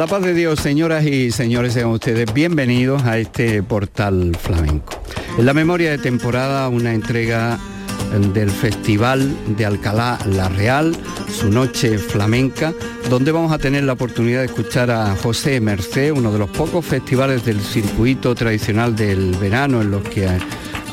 La paz de Dios, señoras y señores, sean ustedes bienvenidos a este portal flamenco. En la memoria de temporada, una entrega del Festival de Alcalá La Real, su noche flamenca, donde vamos a tener la oportunidad de escuchar a José Mercé, uno de los pocos festivales del circuito tradicional del verano en los que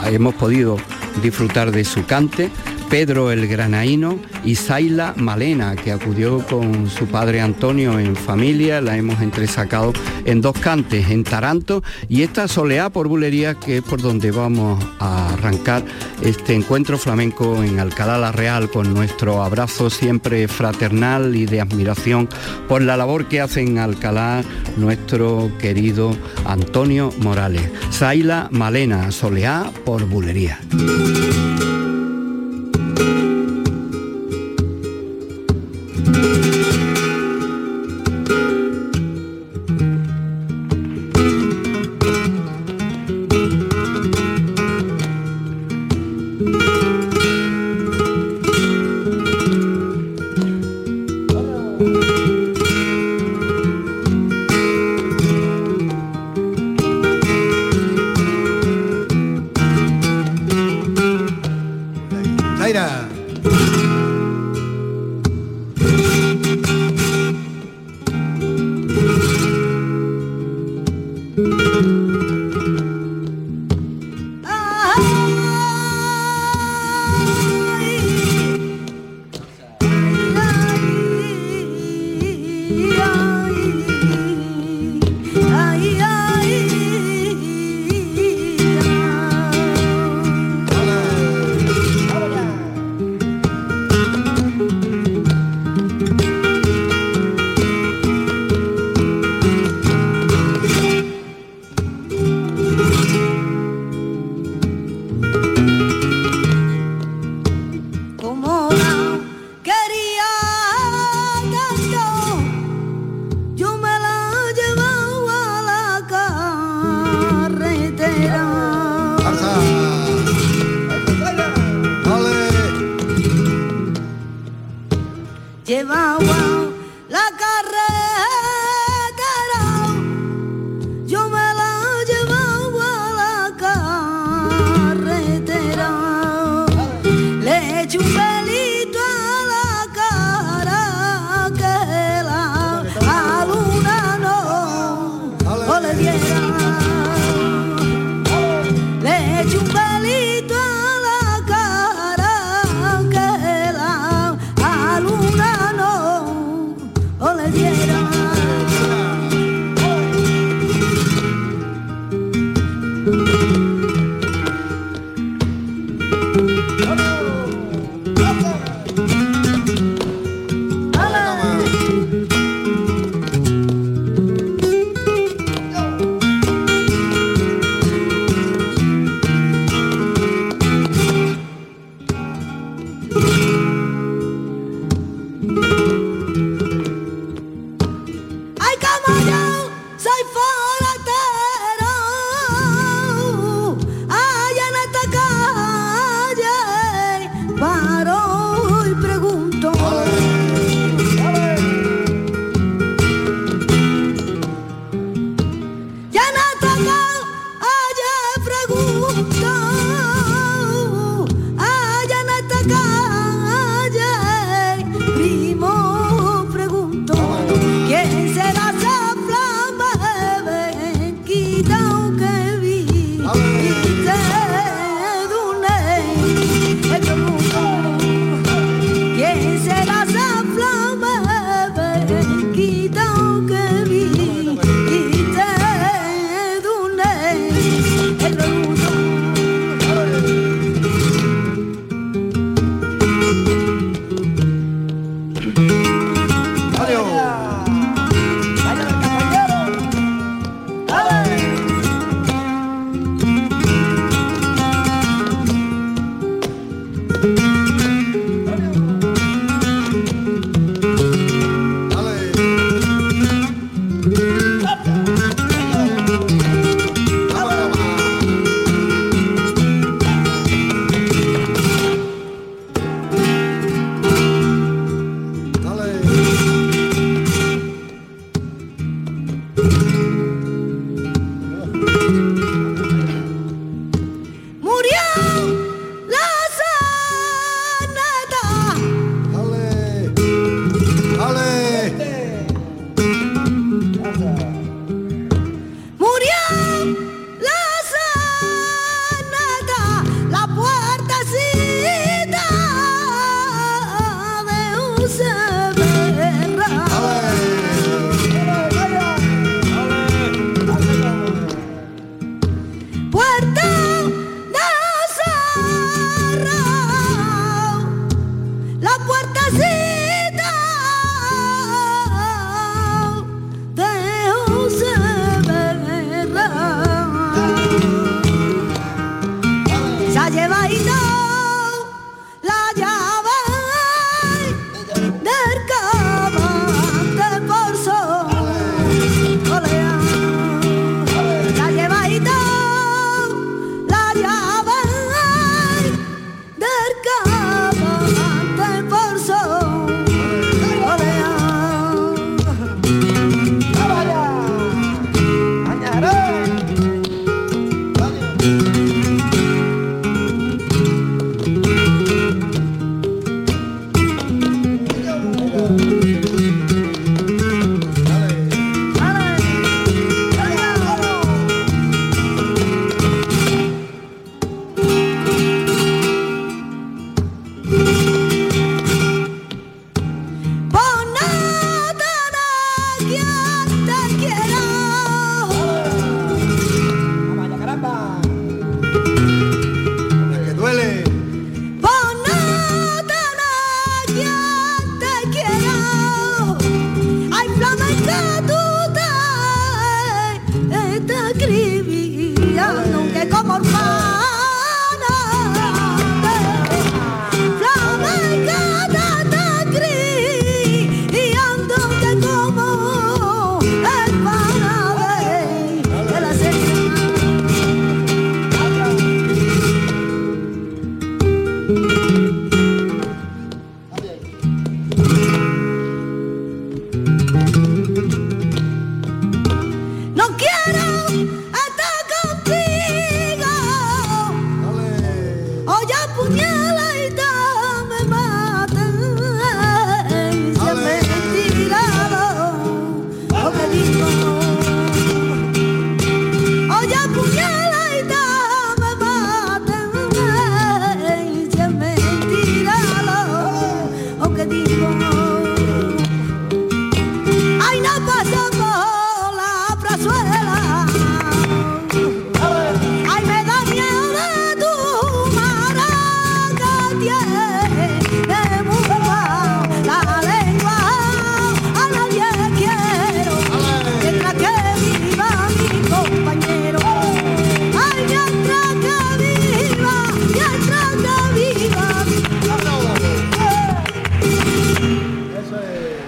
hemos podido disfrutar de su cante Pedro el Granaíno y Saila Malena, que acudió con su padre Antonio en familia, la hemos entresacado en dos cantes, en Taranto y esta soleá por bulería, que es por donde vamos a arrancar este encuentro flamenco en Alcalá la Real, con nuestro abrazo siempre fraternal y de admiración por la labor que hace en Alcalá nuestro querido Antonio Morales. Saila Malena, soleá por bulería. Thank you.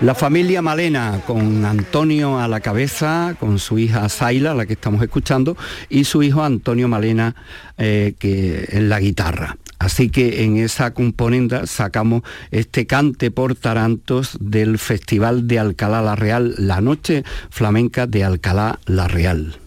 La familia Malena, con Antonio a la cabeza, con su hija Zaila, la que estamos escuchando, y su hijo Antonio Malena, eh, que en la guitarra. Así que en esa componenda sacamos este cante por tarantos del Festival de Alcalá la Real, la noche flamenca de Alcalá la Real.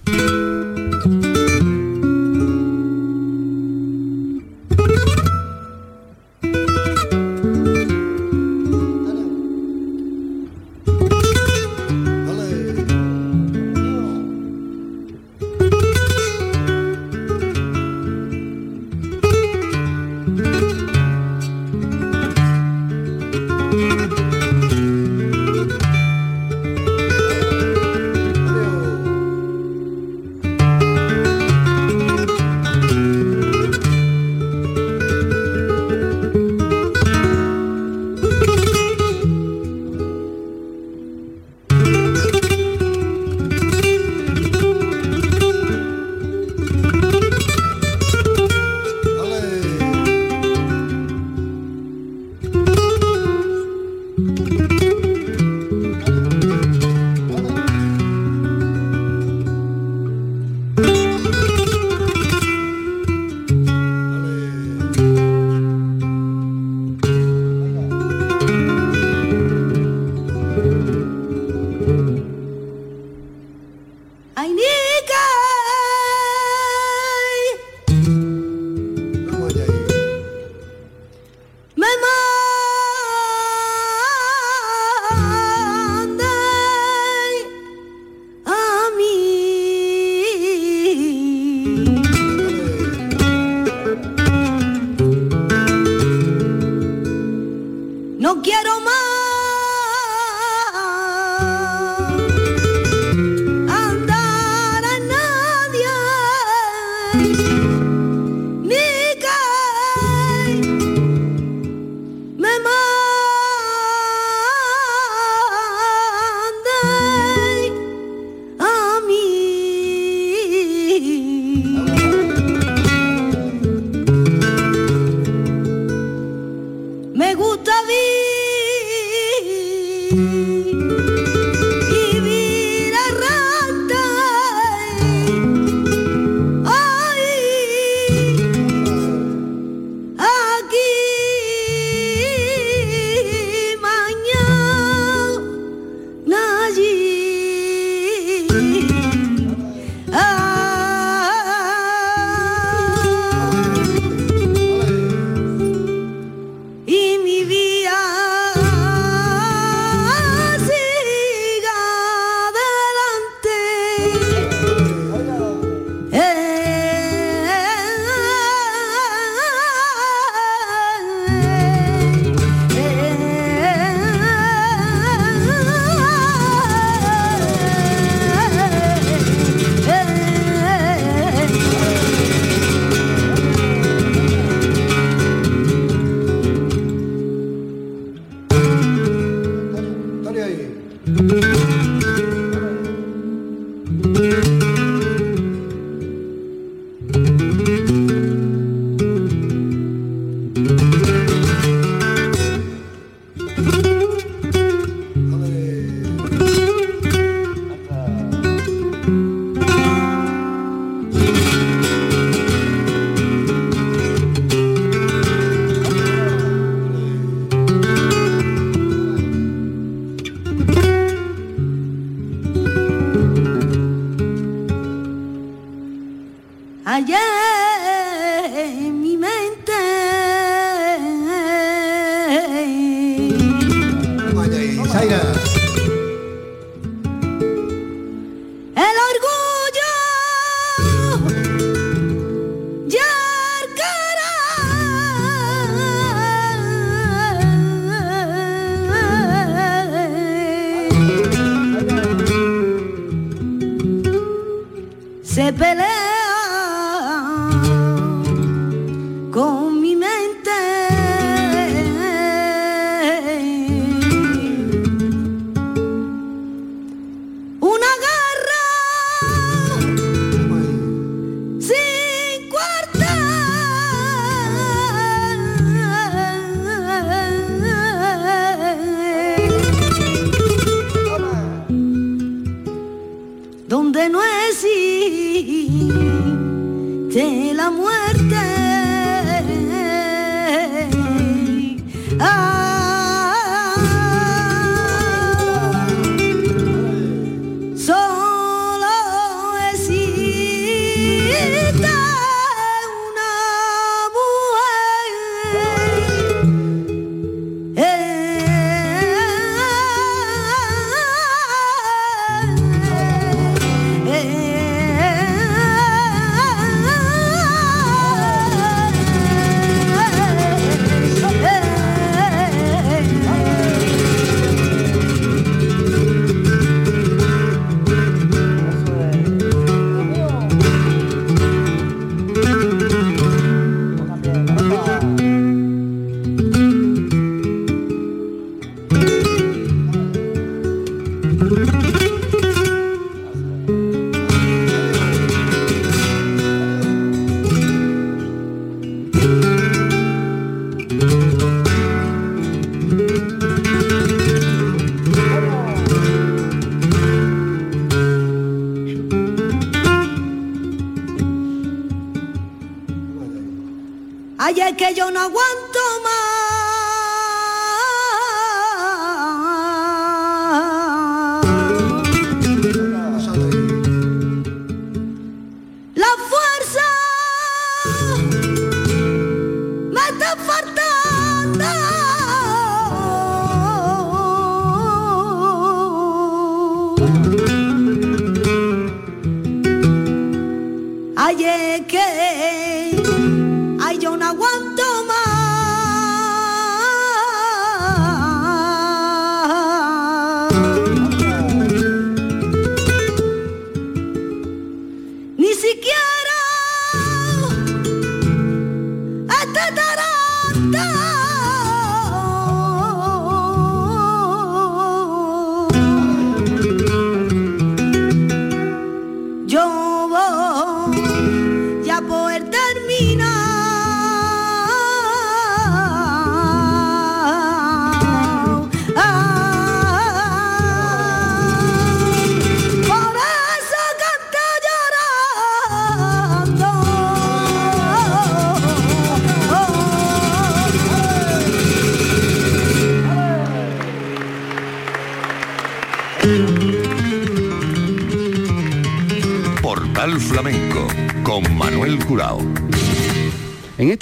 Ay, que, ay,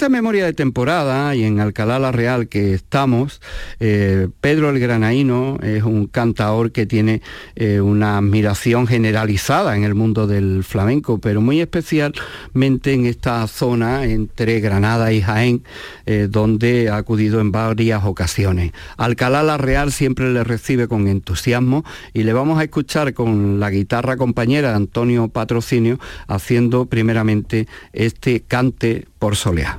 esta memoria de temporada y en Alcalá la Real que estamos, eh, Pedro el Granaíno es un cantador que tiene eh, una admiración generalizada en el mundo del flamenco, pero muy especialmente en esta zona entre Granada y Jaén, eh, donde ha acudido en varias ocasiones. Alcalá la Real siempre le recibe con entusiasmo y le vamos a escuchar con la guitarra compañera Antonio Patrocinio haciendo primeramente este cante por soleá.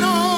no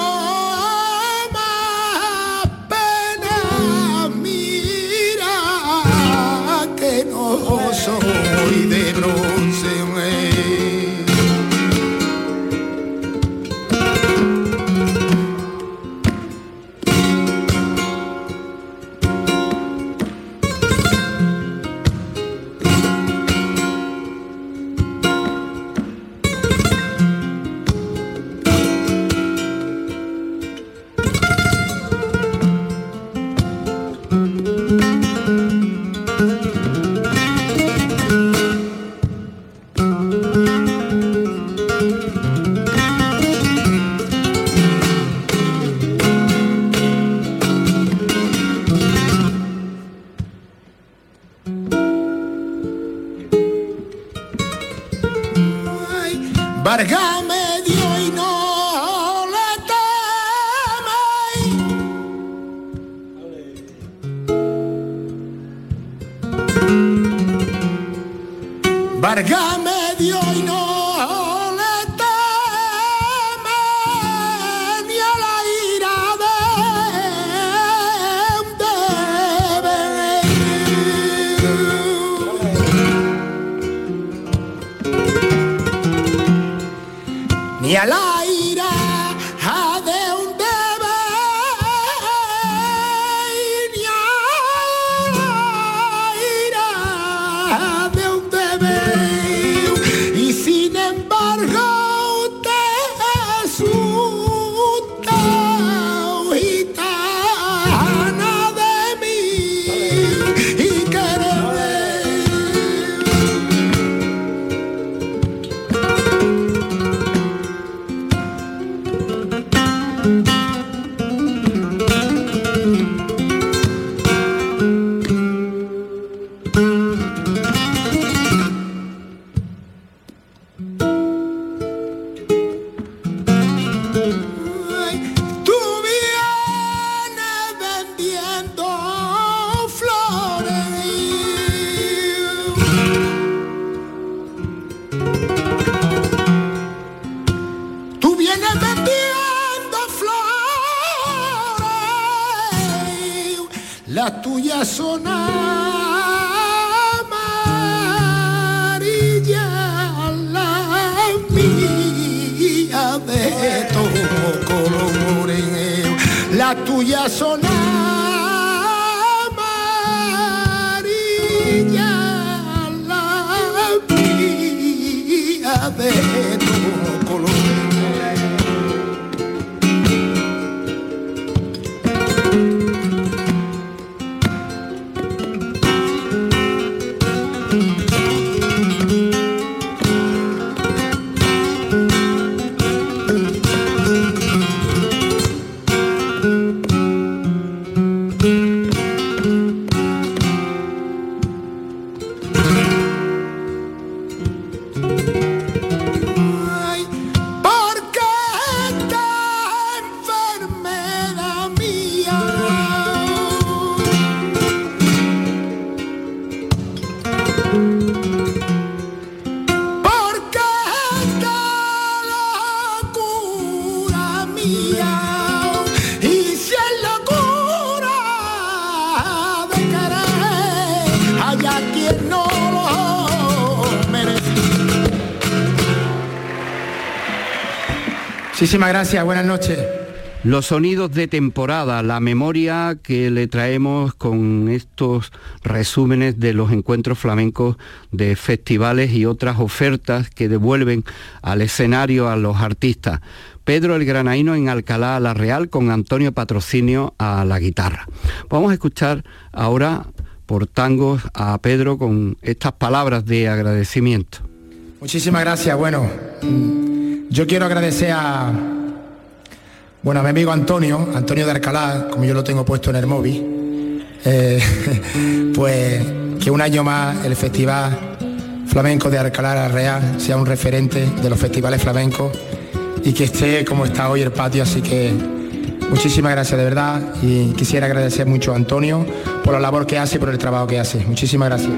Las tuyas Muchísimas gracias, buenas noches. Los sonidos de temporada, la memoria que le traemos con estos resúmenes de los encuentros flamencos de festivales y otras ofertas que devuelven al escenario a los artistas. Pedro el Granaíno en Alcalá la Real con Antonio Patrocinio a la guitarra. Vamos a escuchar ahora por tangos a Pedro con estas palabras de agradecimiento. Muchísimas gracias. Bueno, yo quiero agradecer a, bueno, mi amigo Antonio, Antonio de Alcalá, como yo lo tengo puesto en el móvil, eh, pues que un año más el Festival Flamenco de Alcalá la Real sea un referente de los festivales flamencos y que esté como está hoy el patio, así que muchísimas gracias de verdad y quisiera agradecer mucho a Antonio por la labor que hace y por el trabajo que hace. Muchísimas. Gracias,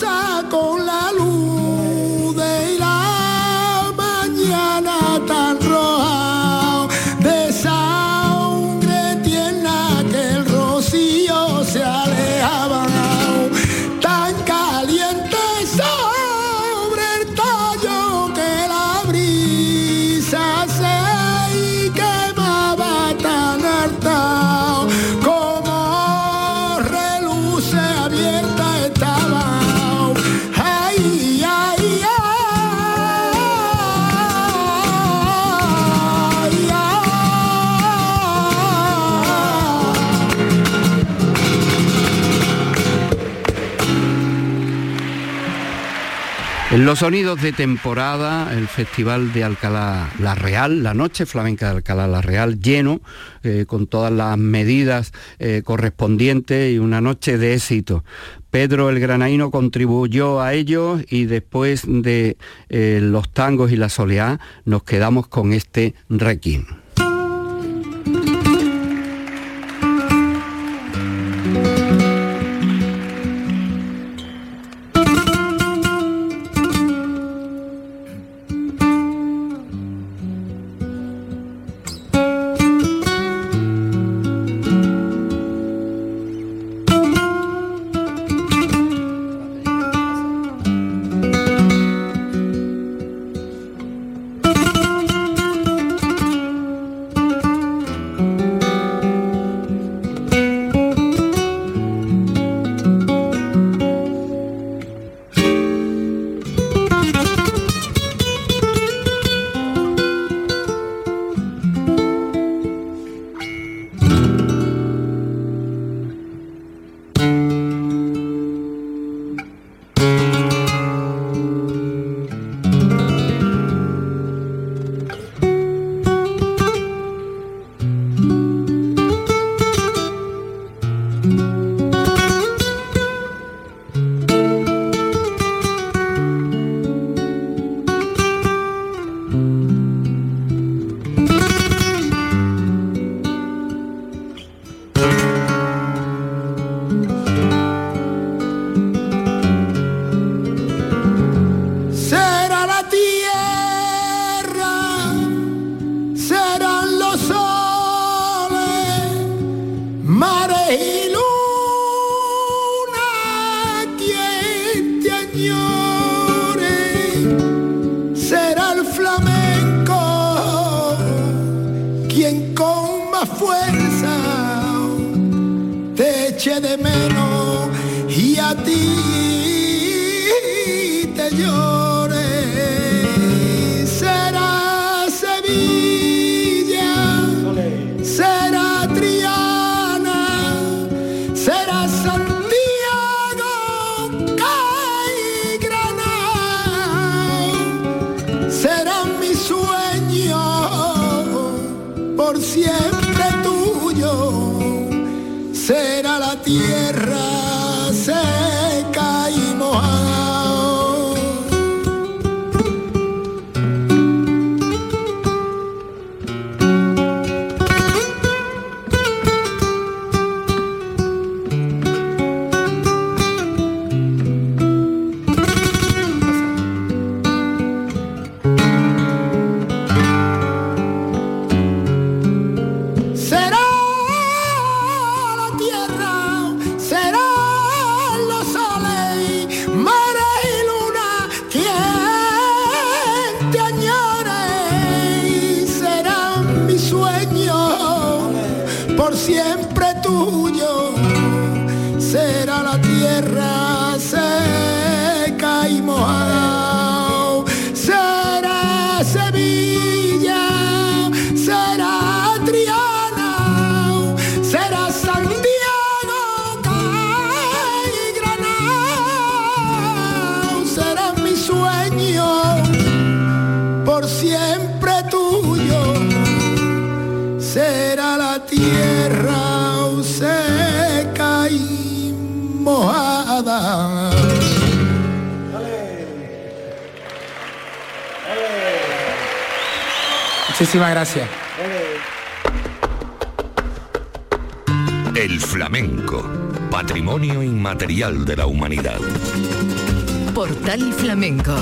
撒狗。Los sonidos de temporada, el Festival de Alcalá La Real, la Noche Flamenca de Alcalá La Real, lleno, eh, con todas las medidas eh, correspondientes y una noche de éxito. Pedro el Granaíno contribuyó a ello y después de eh, los tangos y la soleá nos quedamos con este requiem. Muchísimas gracias. El flamenco, patrimonio inmaterial de la humanidad. Portal Flamenco.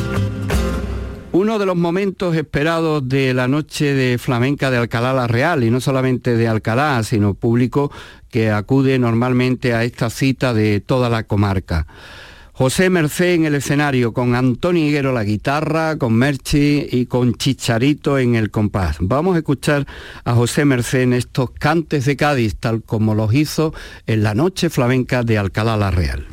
Uno de los momentos esperados de la noche de flamenca de Alcalá la Real, y no solamente de Alcalá, sino público que acude normalmente a esta cita de toda la comarca. José Mercé en el escenario, con Antonio Higuero la guitarra, con Merchi y con Chicharito en el compás. Vamos a escuchar a José Mercé en estos cantes de Cádiz, tal como los hizo en la noche flamenca de Alcalá la Real.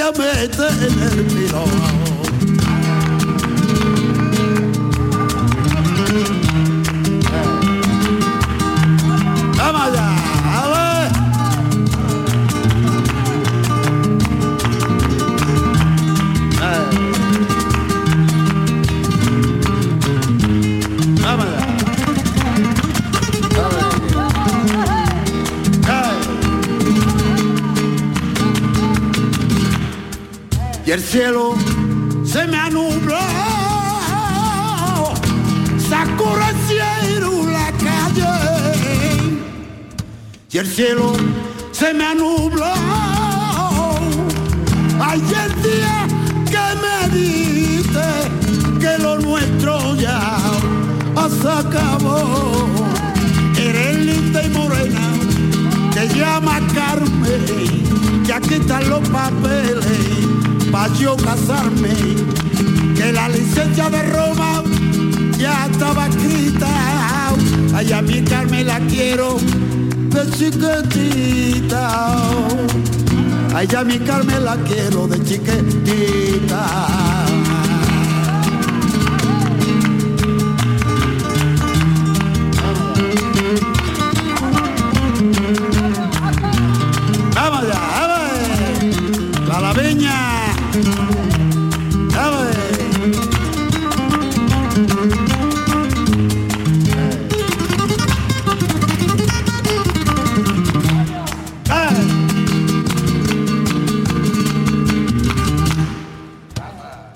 Te voy a meter en el pilón. Y el cielo se me anubló, cielo la calle y el cielo se me anubló. Ayer día que me diste que lo nuestro ya se acabó. Eres linda y morena, te llama Carmen, ya que están los papeles yo casarme, que la licencia de Roma ya estaba escrita. Allá mi Carmen la quiero de chiquitita. Allá mi Carmen la quiero de chiquitita.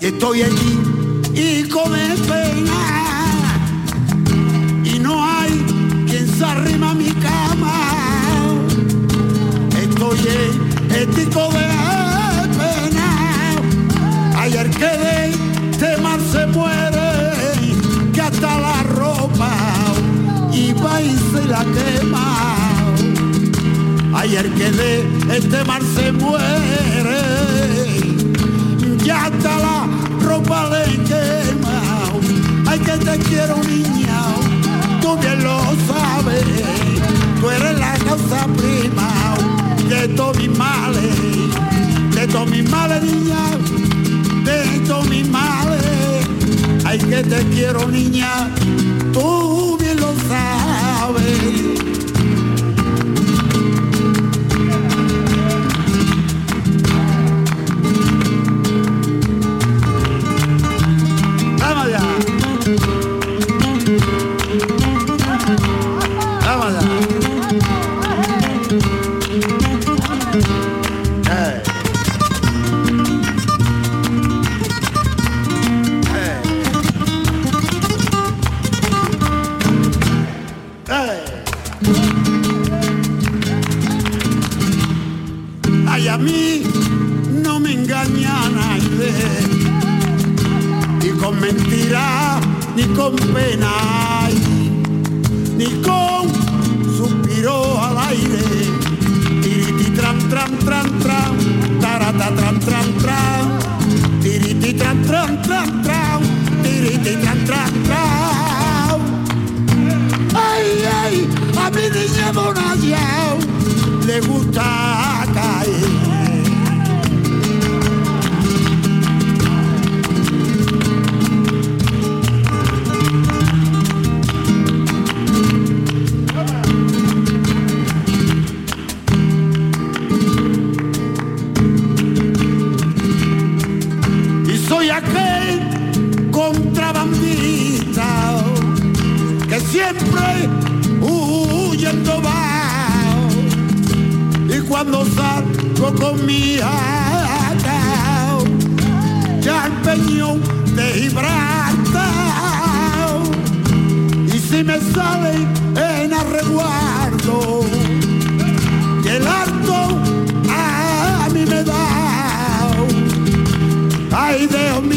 Estoy allí y come pena y no hay quien se arrima a mi cama. Estoy ético de pena. Ayer que de este mar se muere, que hasta la ropa y va y se la quema. Ayer que de este mar se muere, ya hasta la Ay, que te quiero, niña, tú bien lo sabes. Tú eres la causa prima de todos mis males, de todos mis males, niña, de todos mis males. Ay, que te quiero, niña, tú ni con pena, ni con suspiro al aire. Tiriti tran tran tran tran, tarata tran tran tran, tiriti tran tran tran tran, tiriti tran tran tran. Ay, ay, a mi niña Bonaya le gusta. Y cuando salgo con mi hija, ya el peñón de Gibraltar. Y si me sale en arreguardo, y el harto a mí me da. Ay, Dios mío,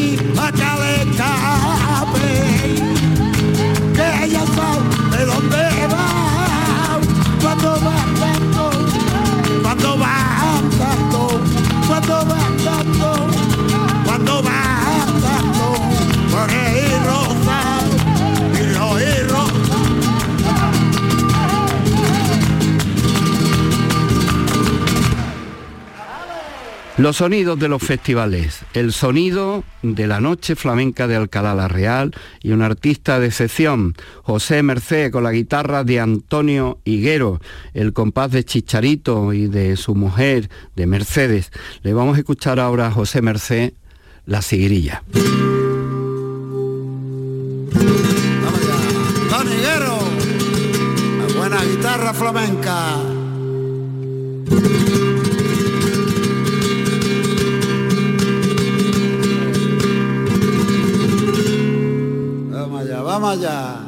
Los sonidos de los festivales, el sonido de la noche flamenca de Alcalá la Real y un artista de excepción, José Merced con la guitarra de Antonio Higuero, el compás de Chicharito y de su mujer, de Mercedes. Le vamos a escuchar ahora a José Merced, La Sigrilla. Buena guitarra flamenca. Vamos allá,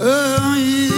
Ay,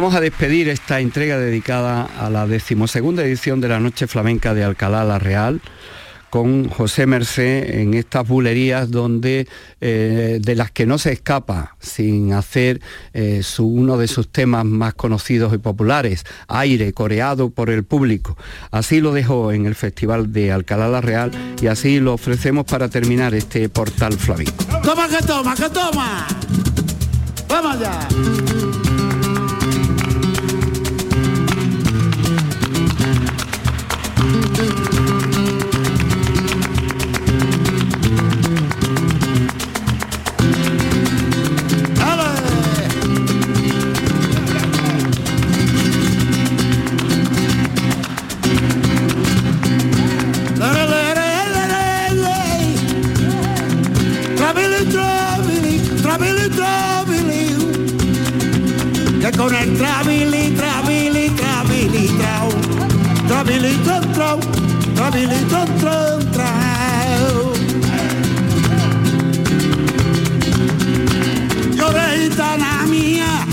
vamos a despedir esta entrega dedicada a la decimosegunda edición de la Noche Flamenca de Alcalá la Real con José Mercé en estas bulerías donde eh, de las que no se escapa sin hacer eh, su, uno de sus temas más conocidos y populares, aire coreado por el público. Así lo dejó en el Festival de Alcalá la Real y así lo ofrecemos para terminar este portal flamenco. Toma que toma, que toma. Vamos allá. Con el travili, travili, travili, trau. Travili, trau, trau. Travili, trau, trau, trau. Lloré, gitana mía.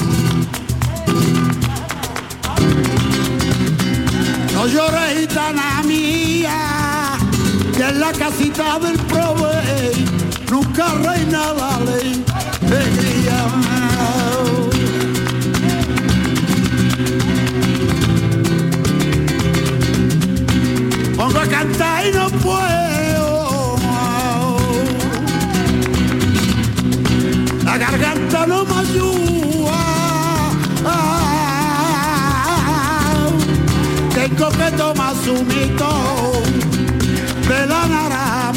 No llores, gitana mía, que en la casita del prove nunca reina la ley. Alegría. Pongo a cantar y no puedo. La garganta no me ayuda. Tengo que tomar su mito de la nara